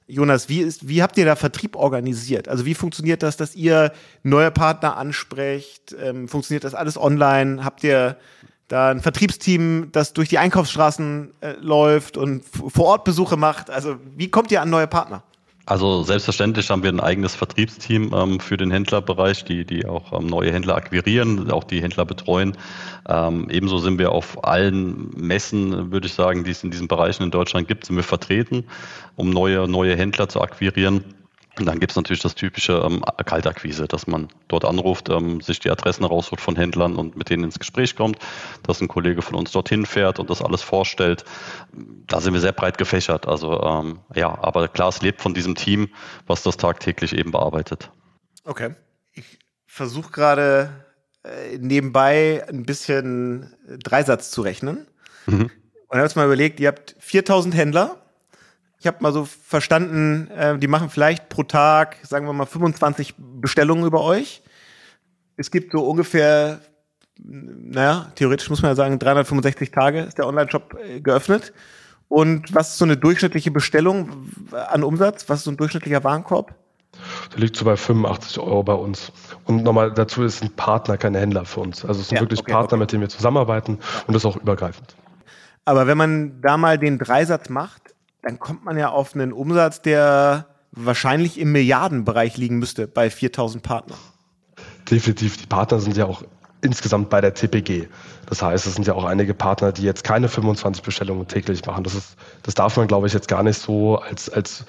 [SPEAKER 1] Jonas, wie, ist, wie habt ihr da Vertrieb organisiert? Also wie funktioniert das, dass ihr neue Partner ansprecht? Ähm, funktioniert das alles online? Habt ihr da ein Vertriebsteam, das durch die Einkaufsstraßen äh, läuft und vor Ort Besuche macht? Also wie kommt ihr an neue Partner?
[SPEAKER 4] Also selbstverständlich haben wir ein eigenes Vertriebsteam ähm, für den Händlerbereich, die, die auch ähm, neue Händler akquirieren, auch die Händler betreuen. Ähm, ebenso sind wir auf allen Messen, würde ich sagen, die es in diesen Bereichen in Deutschland gibt, sind wir vertreten, um neue, neue Händler zu akquirieren. Und dann gibt es natürlich das typische ähm, Kaltakquise, dass man dort anruft, ähm, sich die Adressen rausholt von Händlern und mit denen ins Gespräch kommt, dass ein Kollege von uns dorthin fährt und das alles vorstellt. Da sind wir sehr breit gefächert. Also ähm, ja, aber klar, es lebt von diesem Team, was das tagtäglich eben bearbeitet.
[SPEAKER 1] Okay. Ich versuche gerade äh, nebenbei ein bisschen Dreisatz zu rechnen. Mhm. Und habe jetzt mal überlegt, ihr habt 4000 Händler ich habe mal so verstanden, äh, die machen vielleicht pro Tag, sagen wir mal, 25 Bestellungen über euch. Es gibt so ungefähr, naja, theoretisch muss man ja sagen, 365 Tage ist der Online-Shop äh, geöffnet. Und was ist so eine durchschnittliche Bestellung an Umsatz? Was ist so ein durchschnittlicher Warenkorb?
[SPEAKER 3] Der liegt so bei 85 Euro bei uns. Und nochmal dazu ist ein Partner, kein Händler für uns. Also es sind ja, wirklich okay, Partner, okay. mit denen wir zusammenarbeiten und das auch übergreifend.
[SPEAKER 1] Aber wenn man da mal den Dreisatz macht, dann kommt man ja auf einen Umsatz, der wahrscheinlich im Milliardenbereich liegen müsste bei 4000 Partnern.
[SPEAKER 3] Definitiv. Die Partner sind ja auch insgesamt bei der TPG. Das heißt, es sind ja auch einige Partner, die jetzt keine 25 Bestellungen täglich machen. Das, ist, das darf man, glaube ich, jetzt gar nicht so als, als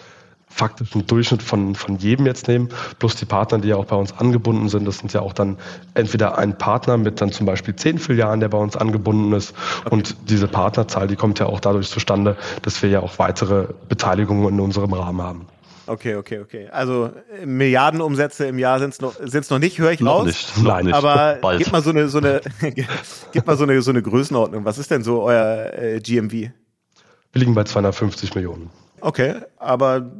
[SPEAKER 3] faktischen Durchschnitt von, von jedem jetzt nehmen, plus die Partner, die ja auch bei uns angebunden sind. Das sind ja auch dann entweder ein Partner mit dann zum Beispiel zehn Filialen, der bei uns angebunden ist. Und diese Partnerzahl, die kommt ja auch dadurch zustande, dass wir ja auch weitere Beteiligungen in unserem Rahmen haben.
[SPEAKER 1] Okay, okay, okay. Also Milliardenumsätze im Jahr sind es noch, sind's noch nicht, höre ich noch raus.
[SPEAKER 3] Nicht, Nein, nicht.
[SPEAKER 1] Aber Bald. gib mal so eine, so eine, gib mal so eine, so eine Größenordnung. Was ist denn so euer äh, GMV? Wir
[SPEAKER 3] liegen bei 250 Millionen.
[SPEAKER 1] Okay, aber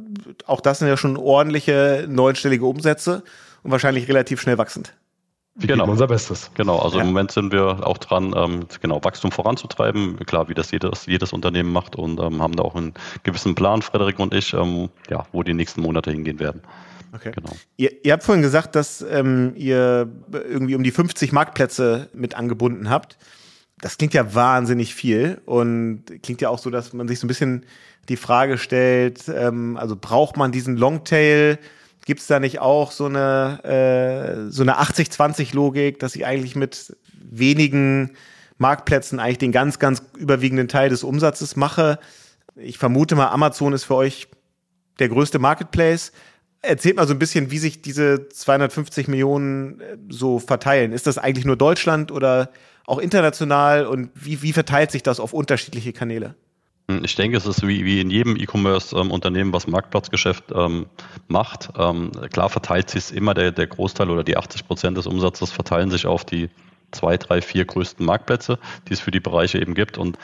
[SPEAKER 1] auch das sind ja schon ordentliche neunstellige Umsätze und wahrscheinlich relativ schnell wachsend.
[SPEAKER 4] Wir genau. unser Bestes. Genau, also ja. im Moment sind wir auch dran, ähm, genau, Wachstum voranzutreiben, klar, wie das jedes, jedes Unternehmen macht und ähm, haben da auch einen gewissen Plan, Frederik und ich, ähm, ja, wo die nächsten Monate hingehen werden.
[SPEAKER 1] Okay. Genau. Ihr, ihr habt vorhin gesagt, dass ähm, ihr irgendwie um die 50 Marktplätze mit angebunden habt. Das klingt ja wahnsinnig viel und klingt ja auch so, dass man sich so ein bisschen die Frage stellt, ähm, also braucht man diesen Longtail? Gibt es da nicht auch so eine, äh, so eine 80-20-Logik, dass ich eigentlich mit wenigen Marktplätzen eigentlich den ganz, ganz überwiegenden Teil des Umsatzes mache? Ich vermute mal, Amazon ist für euch der größte Marketplace. Erzählt mal so ein bisschen, wie sich diese 250 Millionen äh, so verteilen. Ist das eigentlich nur Deutschland oder auch international und wie, wie verteilt sich das auf unterschiedliche Kanäle?
[SPEAKER 4] Hm, ich denke, es ist wie, wie in jedem E-Commerce-Unternehmen, ähm, was Marktplatzgeschäft ähm, macht. Ähm, klar verteilt sich immer der, der Großteil oder die 80 Prozent des Umsatzes verteilen sich auf die zwei, drei, vier größten Marktplätze, die es für die Bereiche eben gibt. Und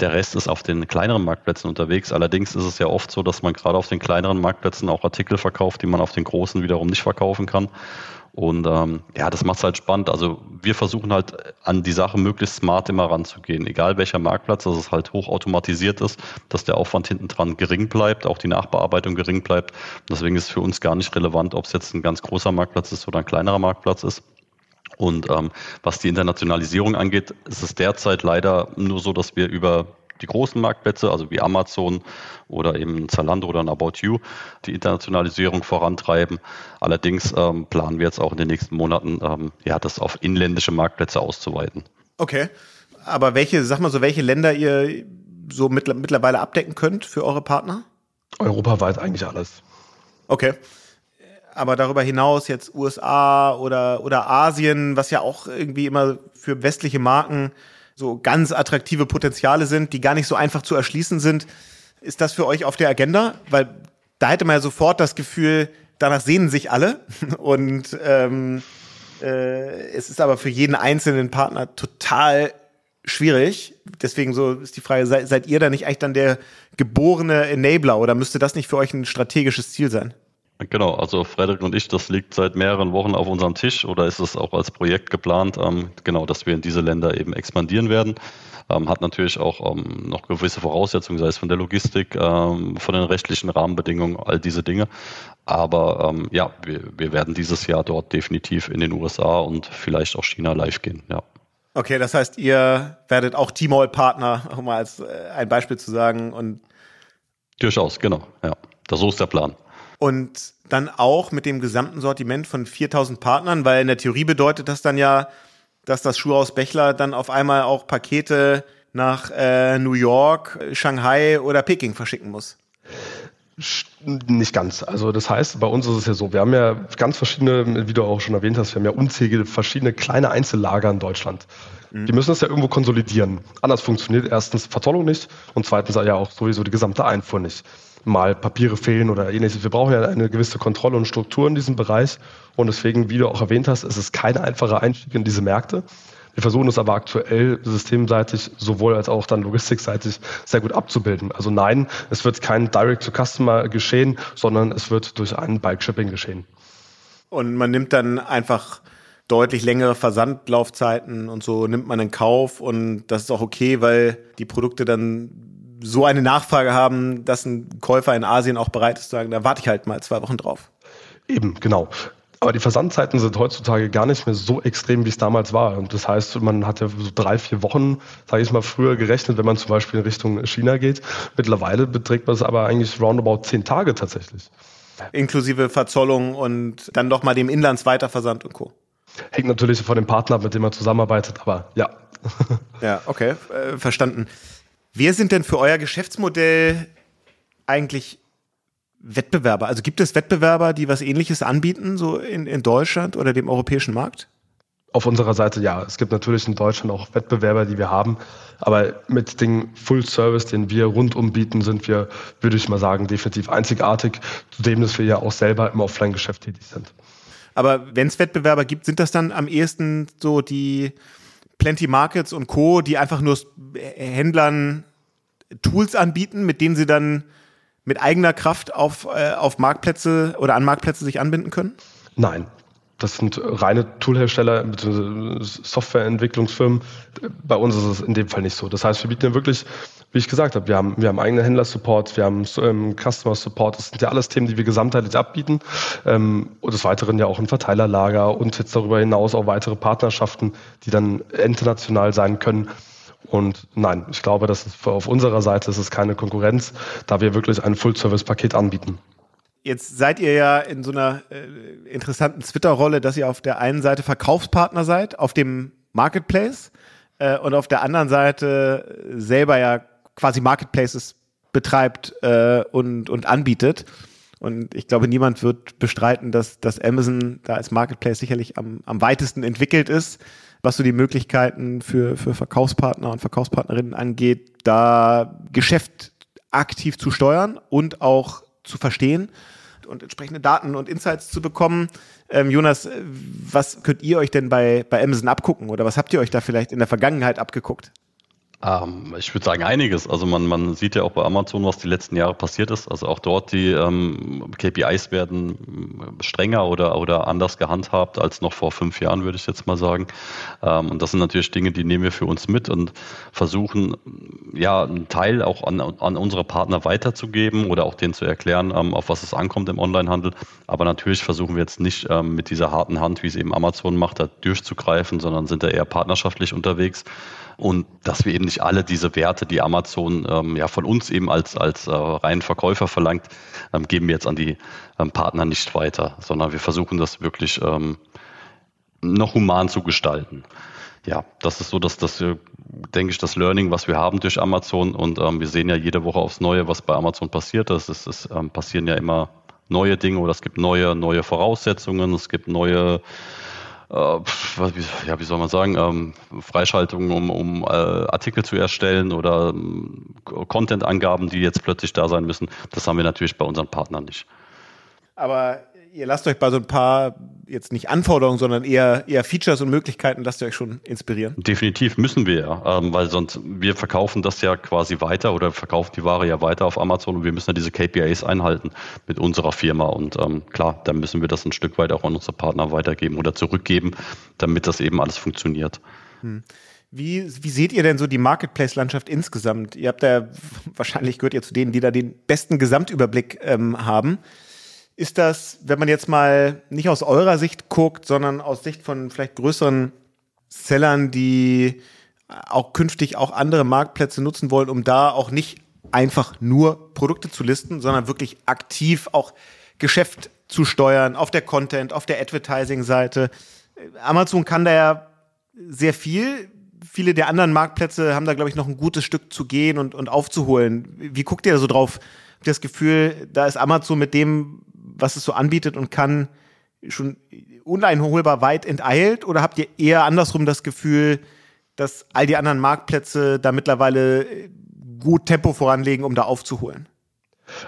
[SPEAKER 4] der Rest ist auf den kleineren Marktplätzen unterwegs. Allerdings ist es ja oft so, dass man gerade auf den kleineren Marktplätzen auch Artikel verkauft, die man auf den großen wiederum nicht verkaufen kann. Und ähm, ja, das macht es halt spannend. Also wir versuchen halt an die Sache möglichst smart immer ranzugehen. Egal welcher Marktplatz, dass es halt hochautomatisiert ist, dass der Aufwand hinten dran gering bleibt, auch die Nachbearbeitung gering bleibt. deswegen ist es für uns gar nicht relevant, ob es jetzt ein ganz großer Marktplatz ist oder ein kleinerer Marktplatz ist. Und ähm, was die Internationalisierung angeht, ist es derzeit leider nur so, dass wir über die großen Marktplätze, also wie Amazon oder eben Zalando oder ein About You, die Internationalisierung vorantreiben. Allerdings ähm, planen wir jetzt auch in den nächsten Monaten, ähm, ja, das auf inländische Marktplätze auszuweiten.
[SPEAKER 1] Okay. Aber welche, sag mal so, welche Länder ihr so mittlerweile abdecken könnt für eure Partner?
[SPEAKER 3] Europaweit eigentlich alles.
[SPEAKER 1] Okay aber darüber hinaus jetzt USA oder, oder Asien, was ja auch irgendwie immer für westliche Marken so ganz attraktive Potenziale sind, die gar nicht so einfach zu erschließen sind. Ist das für euch auf der Agenda? Weil da hätte man ja sofort das Gefühl, danach sehnen sich alle. Und ähm, äh, es ist aber für jeden einzelnen Partner total schwierig. Deswegen so ist die Frage, seid, seid ihr da nicht eigentlich dann der geborene Enabler oder müsste das nicht für euch ein strategisches Ziel sein?
[SPEAKER 4] Genau, also Frederik und ich, das liegt seit mehreren Wochen auf unserem Tisch oder ist es auch als Projekt geplant, ähm, genau, dass wir in diese Länder eben expandieren werden. Ähm, hat natürlich auch ähm, noch gewisse Voraussetzungen, sei es von der Logistik, ähm, von den rechtlichen Rahmenbedingungen, all diese Dinge. Aber ähm, ja, wir, wir werden dieses Jahr dort definitiv in den USA und vielleicht auch China live gehen, ja.
[SPEAKER 1] Okay, das heißt, ihr werdet auch T-Mall-Partner, um mal als äh, ein Beispiel zu sagen. Und
[SPEAKER 4] Durchaus, genau, ja. Das, so ist der Plan.
[SPEAKER 1] Und dann auch mit dem gesamten Sortiment von 4000 Partnern, weil in der Theorie bedeutet das dann ja, dass das Schuhhaus Bechler dann auf einmal auch Pakete nach äh, New York, Shanghai oder Peking verschicken muss.
[SPEAKER 3] Nicht ganz. Also das heißt, bei uns ist es ja so, wir haben ja ganz verschiedene, wie du auch schon erwähnt hast, wir haben ja unzählige verschiedene kleine Einzellager in Deutschland. Mhm. Die müssen das ja irgendwo konsolidieren. Anders funktioniert erstens Verzollung nicht und zweitens ja auch sowieso die gesamte Einfuhr nicht mal Papiere fehlen oder ähnliches. Wir brauchen ja eine gewisse Kontrolle und Struktur in diesem Bereich. Und deswegen, wie du auch erwähnt hast, ist es kein einfacher Einstieg in diese Märkte. Wir versuchen es aber aktuell systemseitig sowohl als auch dann logistikseitig sehr gut abzubilden. Also nein, es wird kein Direct-to-Customer geschehen, sondern es wird durch einen Bike-Shipping geschehen.
[SPEAKER 1] Und man nimmt dann einfach deutlich längere Versandlaufzeiten und so nimmt man in Kauf und das ist auch okay, weil die Produkte dann so eine Nachfrage haben, dass ein Käufer in Asien auch bereit ist zu sagen, da warte ich halt mal zwei Wochen drauf.
[SPEAKER 3] Eben, genau. Aber die Versandzeiten sind heutzutage gar nicht mehr so extrem, wie es damals war. Und das heißt, man hat ja so drei, vier Wochen, sage ich mal, früher gerechnet, wenn man zum Beispiel in Richtung China geht. Mittlerweile beträgt man es aber eigentlich roundabout zehn Tage tatsächlich.
[SPEAKER 1] Inklusive Verzollung und dann doch mal dem Inlandsweiterversand und Co.
[SPEAKER 3] Hängt natürlich von dem Partner, mit dem man zusammenarbeitet, aber ja.
[SPEAKER 1] Ja, okay, äh, verstanden. Wer sind denn für euer Geschäftsmodell eigentlich Wettbewerber? Also gibt es Wettbewerber, die was ähnliches anbieten, so in, in Deutschland oder dem europäischen Markt?
[SPEAKER 3] Auf unserer Seite ja. Es gibt natürlich in Deutschland auch Wettbewerber, die wir haben. Aber mit dem Full Service, den wir rundum bieten, sind wir, würde ich mal sagen, definitiv einzigartig. Zudem, dass wir ja auch selber im Offline-Geschäft tätig sind.
[SPEAKER 1] Aber wenn es Wettbewerber gibt, sind das dann am ehesten so die Plenty Markets und Co., die einfach nur Händlern Tools anbieten, mit denen sie dann mit eigener Kraft auf, äh, auf Marktplätze oder an Marktplätze sich anbinden können?
[SPEAKER 3] Nein, Das sind reine Toolhersteller bzw. Softwareentwicklungsfirmen. Bei uns ist es in dem Fall nicht so. Das heißt, wir bieten ja wirklich, wie ich gesagt habe, wir haben, wir haben eigenen Händler-Support, wir haben ähm, Customer-Support. Das sind ja alles Themen, die wir gesamtheitlich abbieten. Ähm, und des Weiteren ja auch ein Verteilerlager und jetzt darüber hinaus auch weitere Partnerschaften, die dann international sein können. Und nein, ich glaube, dass auf unserer Seite ist es keine Konkurrenz, da wir wirklich ein Full-Service-Paket anbieten.
[SPEAKER 1] Jetzt seid ihr ja in so einer äh, interessanten Twitter-Rolle, dass ihr auf der einen Seite Verkaufspartner seid, auf dem Marketplace äh, und auf der anderen Seite selber ja quasi Marketplaces betreibt äh, und, und anbietet. Und ich glaube, niemand wird bestreiten, dass, dass Amazon da als Marketplace sicherlich am, am weitesten entwickelt ist was so die Möglichkeiten für, für Verkaufspartner und Verkaufspartnerinnen angeht, da Geschäft aktiv zu steuern und auch zu verstehen und entsprechende Daten und Insights zu bekommen. Ähm, Jonas, was könnt ihr euch denn bei, bei Amazon abgucken oder was habt ihr euch da vielleicht in der Vergangenheit abgeguckt?
[SPEAKER 4] Ähm, ich würde sagen einiges. Also man, man sieht ja auch bei Amazon, was die letzten Jahre passiert ist. Also auch dort die ähm, KPIs werden strenger oder, oder anders gehandhabt als noch vor fünf Jahren, würde ich jetzt mal sagen. Ähm, und das sind natürlich Dinge, die nehmen wir für uns mit und versuchen, ja, einen Teil auch an, an unsere Partner weiterzugeben oder auch denen zu erklären, ähm, auf was es ankommt im Onlinehandel. Aber natürlich versuchen wir jetzt nicht ähm, mit dieser harten Hand, wie es eben Amazon macht, da durchzugreifen, sondern sind da eher partnerschaftlich unterwegs und dass wir eben nicht alle diese Werte, die Amazon ähm, ja von uns eben als, als äh, reinen Verkäufer verlangt, ähm, geben wir jetzt an die ähm, Partner nicht weiter, sondern wir versuchen das wirklich ähm, noch human zu gestalten. Ja, das ist so, dass das, äh, denke ich, das Learning, was wir haben durch Amazon und ähm, wir sehen ja jede Woche aufs Neue, was bei Amazon passiert. Das ist, es ähm, passieren ja immer neue Dinge oder es gibt neue, neue Voraussetzungen, es gibt neue ja, wie soll man sagen, ähm, Freischaltungen, um, um äh, Artikel zu erstellen oder ähm, Content-Angaben, die jetzt plötzlich da sein müssen. Das haben wir natürlich bei unseren Partnern nicht.
[SPEAKER 1] Aber ihr lasst euch bei so ein paar jetzt nicht Anforderungen, sondern eher, eher Features und Möglichkeiten, lasst ihr euch schon inspirieren?
[SPEAKER 4] Definitiv müssen wir ja, ähm, weil sonst wir verkaufen das ja quasi weiter oder verkaufen die Ware ja weiter auf Amazon und wir müssen ja diese KPIs einhalten mit unserer Firma und ähm, klar, dann müssen wir das ein Stück weit auch an unsere Partner weitergeben oder zurückgeben, damit das eben alles funktioniert. Hm.
[SPEAKER 1] Wie, wie seht ihr denn so die Marketplace-Landschaft insgesamt? Ihr habt ja wahrscheinlich gehört ihr zu denen, die da den besten Gesamtüberblick ähm, haben. Ist das, wenn man jetzt mal nicht aus eurer Sicht guckt, sondern aus Sicht von vielleicht größeren Sellern, die auch künftig auch andere Marktplätze nutzen wollen, um da auch nicht einfach nur Produkte zu listen, sondern wirklich aktiv auch Geschäft zu steuern auf der Content, auf der Advertising-Seite. Amazon kann da ja sehr viel. Viele der anderen Marktplätze haben da, glaube ich, noch ein gutes Stück zu gehen und, und aufzuholen. Wie guckt ihr da so drauf? Das Gefühl, da ist Amazon mit dem, was es so anbietet und kann, schon uneinholbar weit enteilt? Oder habt ihr eher andersrum das Gefühl, dass all die anderen Marktplätze da mittlerweile gut Tempo voranlegen, um da aufzuholen?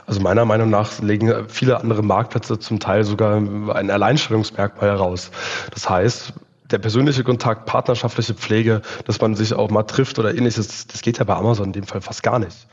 [SPEAKER 3] Also meiner Meinung nach legen viele andere Marktplätze zum Teil sogar ein Alleinstellungsmerkmal heraus. Das heißt, der persönliche Kontakt, partnerschaftliche Pflege, dass man sich auch mal trifft oder ähnliches, das geht ja bei Amazon in dem Fall fast gar nicht.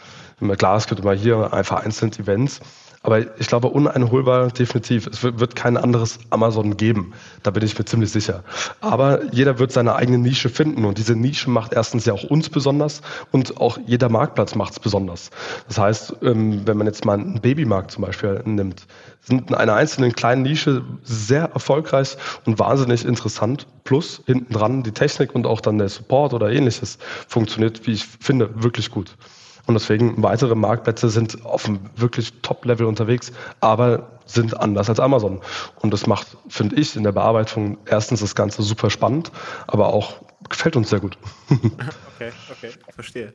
[SPEAKER 3] Klar, es könnte mal hier einfach einzelne Events, aber ich glaube, uneinholbar definitiv. Es wird kein anderes Amazon geben. Da bin ich mir ziemlich sicher. Aber jeder wird seine eigene Nische finden. Und diese Nische macht erstens ja auch uns besonders und auch jeder Marktplatz macht es besonders. Das heißt, ähm, wenn man jetzt mal einen Babymarkt zum Beispiel nimmt, sind in einer einzelnen kleinen Nische sehr erfolgreich und wahnsinnig interessant. Plus hinten dran die Technik und auch dann der Support oder ähnliches funktioniert, wie ich finde, wirklich gut. Und deswegen weitere Marktplätze sind auf einem wirklich Top-Level unterwegs, aber sind anders als Amazon. Und das macht, finde ich, in der Bearbeitung erstens das Ganze super spannend, aber auch gefällt uns sehr gut.
[SPEAKER 1] okay, okay, verstehe.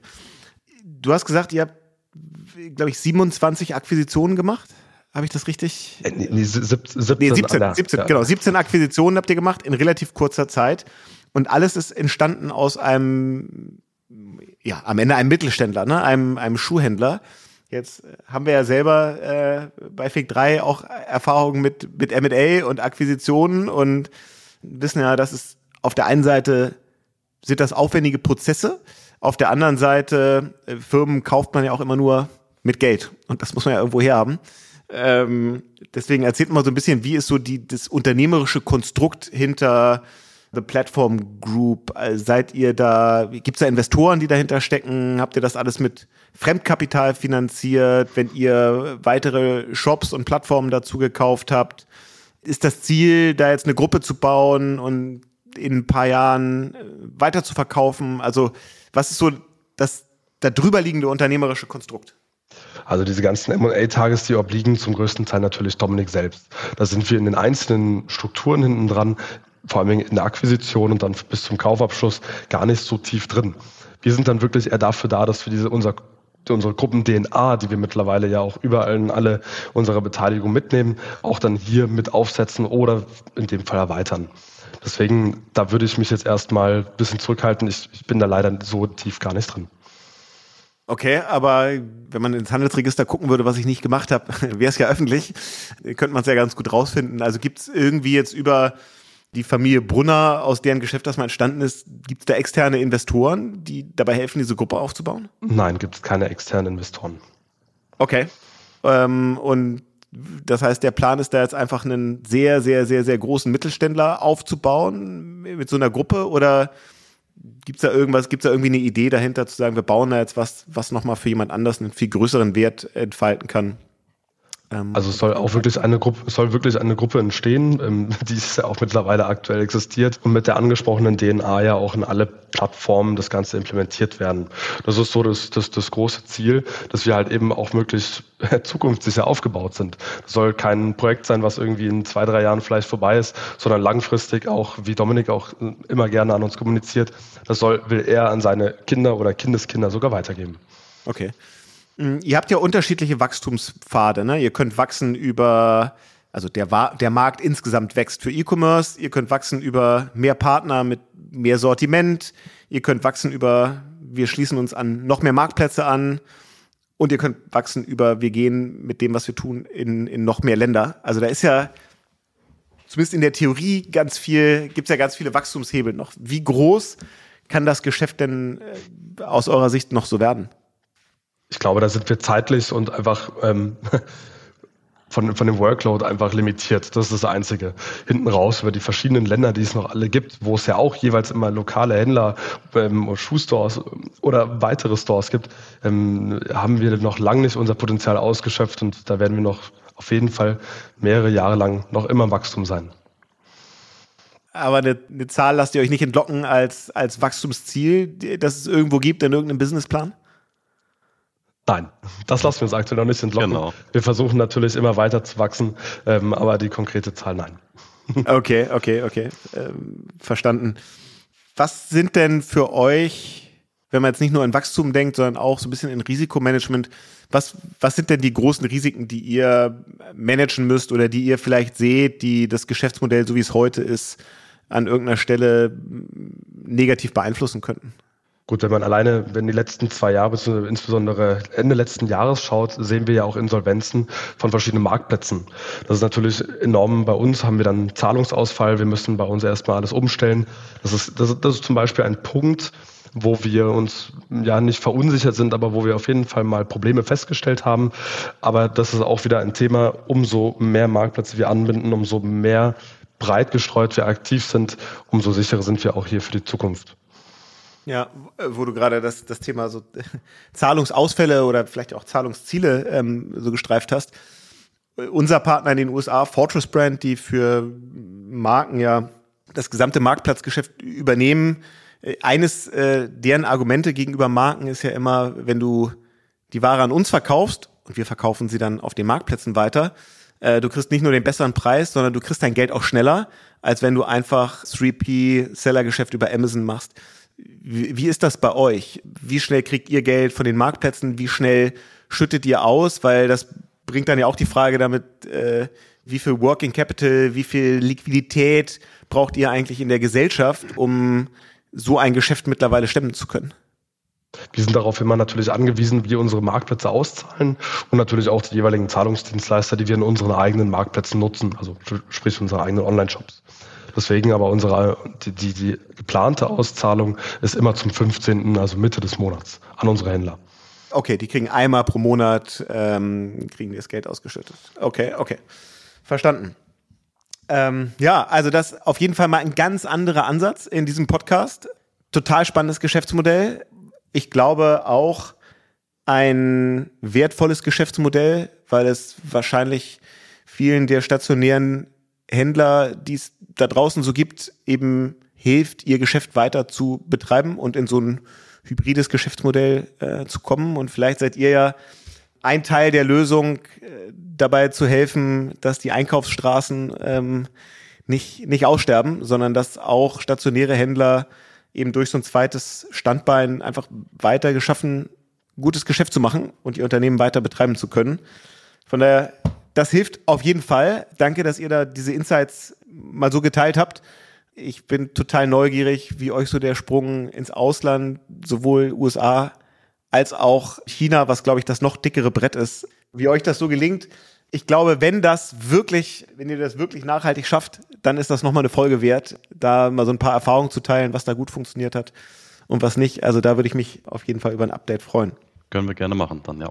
[SPEAKER 1] Du hast gesagt, ihr habt, glaube ich, 27 Akquisitionen gemacht. Habe ich das richtig?
[SPEAKER 3] Äh, nee, 17, 17,
[SPEAKER 1] nee, 17, 17 ja. genau. 17 Akquisitionen habt ihr gemacht in relativ kurzer Zeit. Und alles ist entstanden aus einem ja, am Ende einem Mittelständler, ne? einem, einem Schuhhändler. Jetzt haben wir ja selber äh, bei Fig 3 auch Erfahrungen mit, mit M&A und Akquisitionen und wissen ja, dass es auf der einen Seite sind das aufwendige Prozesse, auf der anderen Seite äh, Firmen kauft man ja auch immer nur mit Geld und das muss man ja irgendwo herhaben. Ähm, deswegen erzählt mal so ein bisschen, wie ist so die, das unternehmerische Konstrukt hinter The Platform Group? Also seid ihr da, gibt es da Investoren, die dahinter stecken? Habt ihr das alles mit Fremdkapital finanziert? Wenn ihr weitere Shops und Plattformen dazu gekauft habt, ist das Ziel, da jetzt eine Gruppe zu bauen und in ein paar Jahren äh, weiter zu verkaufen? Also was ist so das darüber liegende unternehmerische Konstrukt?
[SPEAKER 3] Also diese ganzen M&A-Tages, die obliegen zum größten Teil natürlich Dominik selbst. Da sind wir in den einzelnen Strukturen hinten dran, vor allem in der Akquisition und dann bis zum Kaufabschluss gar nicht so tief drin. Wir sind dann wirklich eher dafür da, dass wir diese unser unsere Gruppen-DNA, die wir mittlerweile ja auch überall in alle unserer Beteiligung mitnehmen, auch dann hier mit aufsetzen oder in dem Fall erweitern. Deswegen, da würde ich mich jetzt erstmal ein bisschen zurückhalten. Ich, ich bin da leider so tief gar nicht drin.
[SPEAKER 1] Okay, aber wenn man ins Handelsregister gucken würde, was ich nicht gemacht habe, wäre es ja öffentlich, könnte man es ja ganz gut rausfinden. Also gibt es irgendwie jetzt über die Familie Brunner, aus deren Geschäft das mal entstanden ist, gibt es da externe Investoren, die dabei helfen, diese Gruppe aufzubauen?
[SPEAKER 3] Nein, gibt es keine externen Investoren.
[SPEAKER 1] Okay. Ähm, und das heißt, der Plan ist da jetzt einfach einen sehr, sehr, sehr, sehr großen Mittelständler aufzubauen mit so einer Gruppe oder Gibt es da irgendwas, gibt es da irgendwie eine Idee dahinter zu sagen, wir bauen da jetzt was, was nochmal für jemand anders einen viel größeren Wert entfalten kann?
[SPEAKER 3] Ähm, also es soll auch wirklich eine Gruppe, soll wirklich eine Gruppe entstehen, ähm, die es ja auch mittlerweile aktuell existiert und mit der angesprochenen DNA ja auch in alle Plattformen das Ganze implementiert werden. Das ist so das, das, das große Ziel, dass wir halt eben auch möglichst zukunftssicher aufgebaut sind. Das soll kein Projekt sein, was irgendwie in zwei, drei Jahren vielleicht vorbei ist, sondern langfristig auch, wie Dominik auch immer gerne an uns kommuniziert, das soll, will er an seine Kinder oder Kindeskinder sogar weitergeben.
[SPEAKER 1] Okay. Mm, ihr habt ja unterschiedliche Wachstumspfade. Ne? Ihr könnt wachsen über, also der, der Markt insgesamt wächst für E-Commerce. Ihr könnt wachsen über mehr Partner mit mehr Sortiment. Ihr könnt wachsen über, wir schließen uns an noch mehr Marktplätze an. Und ihr könnt wachsen über, wir gehen mit dem, was wir tun, in, in noch mehr Länder. Also da ist ja zumindest in der Theorie ganz viel, gibt es ja ganz viele Wachstumshebel noch. Wie groß kann das Geschäft denn äh, aus eurer Sicht noch so werden?
[SPEAKER 3] Ich glaube, da sind wir zeitlich und einfach ähm, von, von dem Workload einfach limitiert. Das ist das Einzige. Hinten raus über die verschiedenen Länder, die es noch alle gibt, wo es ja auch jeweils immer lokale Händler, ähm, Schuhstores oder weitere Stores gibt, ähm, haben wir noch lange nicht unser Potenzial ausgeschöpft und da werden wir noch auf jeden Fall mehrere Jahre lang noch immer im Wachstum sein.
[SPEAKER 1] Aber eine, eine Zahl lasst ihr euch nicht entlocken als, als Wachstumsziel, das es irgendwo gibt in irgendeinem Businessplan?
[SPEAKER 3] Nein, das lassen wir uns aktuell noch nicht entlocken. Genau. Wir versuchen natürlich immer weiter zu wachsen, ähm, aber die konkrete Zahl nein.
[SPEAKER 1] Okay, okay, okay. Ähm, verstanden. Was sind denn für euch, wenn man jetzt nicht nur in Wachstum denkt, sondern auch so ein bisschen in Risikomanagement, was, was sind denn die großen Risiken, die ihr managen müsst oder die ihr vielleicht seht, die das Geschäftsmodell, so wie es heute ist, an irgendeiner Stelle negativ beeinflussen könnten?
[SPEAKER 3] Gut, wenn man alleine, wenn die letzten zwei Jahre, insbesondere Ende letzten Jahres schaut, sehen wir ja auch Insolvenzen von verschiedenen Marktplätzen. Das ist natürlich enorm. Bei uns haben wir dann Zahlungsausfall. Wir müssen bei uns erstmal alles umstellen. Das ist, das das ist zum Beispiel ein Punkt, wo wir uns ja nicht verunsichert sind, aber wo wir auf jeden Fall mal Probleme festgestellt haben. Aber das ist auch wieder ein Thema, umso mehr Marktplätze wir anbinden, umso mehr breit gestreut wir aktiv sind, umso sicherer sind wir auch hier für die Zukunft.
[SPEAKER 1] Ja, wo du gerade das, das Thema so Zahlungsausfälle oder vielleicht auch Zahlungsziele ähm, so gestreift hast. Unser Partner in den USA, Fortress Brand, die für Marken ja das gesamte Marktplatzgeschäft übernehmen. Äh, eines äh, deren Argumente gegenüber Marken ist ja immer, wenn du die Ware an uns verkaufst und wir verkaufen sie dann auf den Marktplätzen weiter, äh, du kriegst nicht nur den besseren Preis, sondern du kriegst dein Geld auch schneller, als wenn du einfach 3P-Sellergeschäft über Amazon machst. Wie, ist das bei euch? Wie schnell kriegt ihr Geld von den Marktplätzen? Wie schnell schüttet ihr aus? Weil das bringt dann ja auch die Frage damit, äh, wie viel Working Capital, wie viel Liquidität braucht ihr eigentlich in der Gesellschaft, um so ein Geschäft mittlerweile stemmen zu können?
[SPEAKER 3] Wir sind darauf immer natürlich angewiesen, wie unsere Marktplätze auszahlen und natürlich auch die jeweiligen Zahlungsdienstleister, die wir in unseren eigenen Marktplätzen nutzen, also sprich unsere eigenen Online-Shops. Deswegen aber unsere, die, die, die geplante Auszahlung ist immer zum 15., also Mitte des Monats, an unsere Händler.
[SPEAKER 1] Okay, die kriegen einmal pro Monat, ähm, kriegen das Geld ausgeschüttet. Okay, okay. Verstanden. Ähm, ja, also das auf jeden Fall mal ein ganz anderer Ansatz in diesem Podcast. Total spannendes Geschäftsmodell. Ich glaube auch ein wertvolles Geschäftsmodell, weil es wahrscheinlich vielen der stationären Händler, die es da draußen so gibt, eben hilft, ihr Geschäft weiter zu betreiben und in so ein hybrides Geschäftsmodell äh, zu kommen. Und vielleicht seid ihr ja ein Teil der Lösung, äh, dabei zu helfen, dass die Einkaufsstraßen ähm, nicht, nicht aussterben, sondern dass auch stationäre Händler eben durch so ein zweites Standbein einfach weiter geschaffen, gutes Geschäft zu machen und ihr Unternehmen weiter betreiben zu können. Von daher, das hilft auf jeden Fall. Danke, dass ihr da diese Insights mal so geteilt habt. Ich bin total neugierig, wie euch so der Sprung ins Ausland, sowohl USA als auch China, was glaube ich das noch dickere Brett ist, wie euch das so gelingt. Ich glaube, wenn das wirklich, wenn ihr das wirklich nachhaltig schafft, dann ist das nochmal eine Folge wert, da mal so ein paar Erfahrungen zu teilen, was da gut funktioniert hat und was nicht. Also da würde ich mich auf jeden Fall über ein Update freuen.
[SPEAKER 4] Können wir gerne machen dann, ja.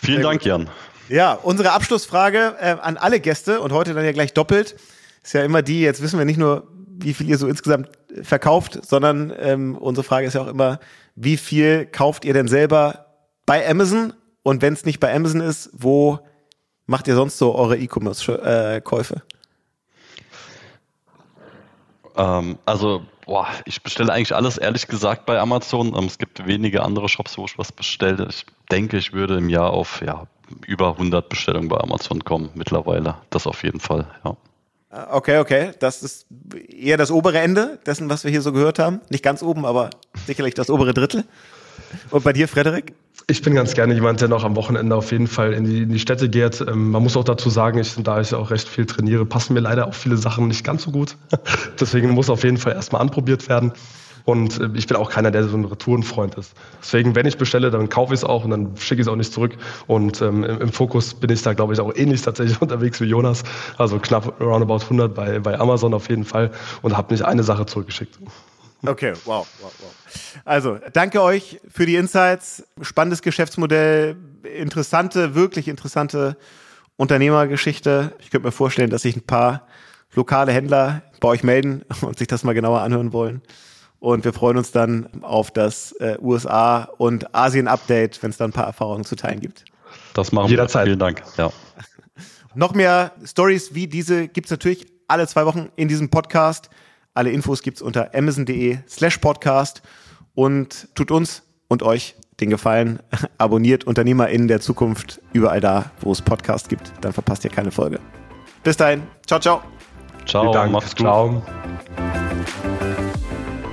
[SPEAKER 4] Vielen Sehr Dank, gut. Jan.
[SPEAKER 1] Ja, unsere Abschlussfrage äh, an alle Gäste und heute dann ja gleich doppelt ist ja immer die, jetzt wissen wir nicht nur, wie viel ihr so insgesamt verkauft, sondern ähm, unsere Frage ist ja auch immer, wie viel kauft ihr denn selber bei Amazon? Und wenn es nicht bei Amazon ist, wo macht ihr sonst so eure E-Commerce-Käufe?
[SPEAKER 4] Ähm, also, boah, ich bestelle eigentlich alles, ehrlich gesagt, bei Amazon. Ähm, es gibt wenige andere Shops, wo ich was bestelle. Ich denke, ich würde im Jahr auf ja, über 100 Bestellungen bei Amazon kommen mittlerweile. Das auf jeden Fall, ja.
[SPEAKER 1] Ah, okay, okay. Das ist eher das obere Ende dessen, was wir hier so gehört haben. Nicht ganz oben, aber sicherlich das obere Drittel. Und bei dir, Frederik?
[SPEAKER 3] Ich bin ganz gerne jemand, der noch am Wochenende auf jeden Fall in die, in die Städte geht. Ähm, man muss auch dazu sagen, ich, da ich auch recht viel trainiere, passen mir leider auch viele Sachen nicht ganz so gut. Deswegen muss auf jeden Fall erstmal anprobiert werden. Und äh, ich bin auch keiner, der so ein Retourenfreund ist. Deswegen, wenn ich bestelle, dann kaufe ich es auch und dann schicke ich es auch nicht zurück. Und ähm, im, im, Fokus bin ich da, glaube ich, auch ähnlich tatsächlich unterwegs wie Jonas. Also knapp roundabout 100 bei, bei Amazon auf jeden Fall und habe nicht eine Sache zurückgeschickt.
[SPEAKER 1] Okay, wow, wow, wow. Also, danke euch für die Insights. Spannendes Geschäftsmodell, interessante, wirklich interessante Unternehmergeschichte. Ich könnte mir vorstellen, dass sich ein paar lokale Händler bei euch melden und sich das mal genauer anhören wollen. Und wir freuen uns dann auf das äh, USA- und Asien-Update, wenn es dann ein paar Erfahrungen zu teilen gibt.
[SPEAKER 4] Das machen Jederzeit. wir. Vielen Dank. Ja.
[SPEAKER 1] Noch mehr Stories wie diese gibt es natürlich alle zwei Wochen in diesem Podcast. Alle Infos gibt es unter amazon.de slash podcast und tut uns und euch den Gefallen. Abonniert UnternehmerInnen der Zukunft überall da, wo es Podcasts gibt. Dann verpasst ihr keine Folge. Bis dahin. Ciao, ciao.
[SPEAKER 4] Ciao, macht's gut. Ciao.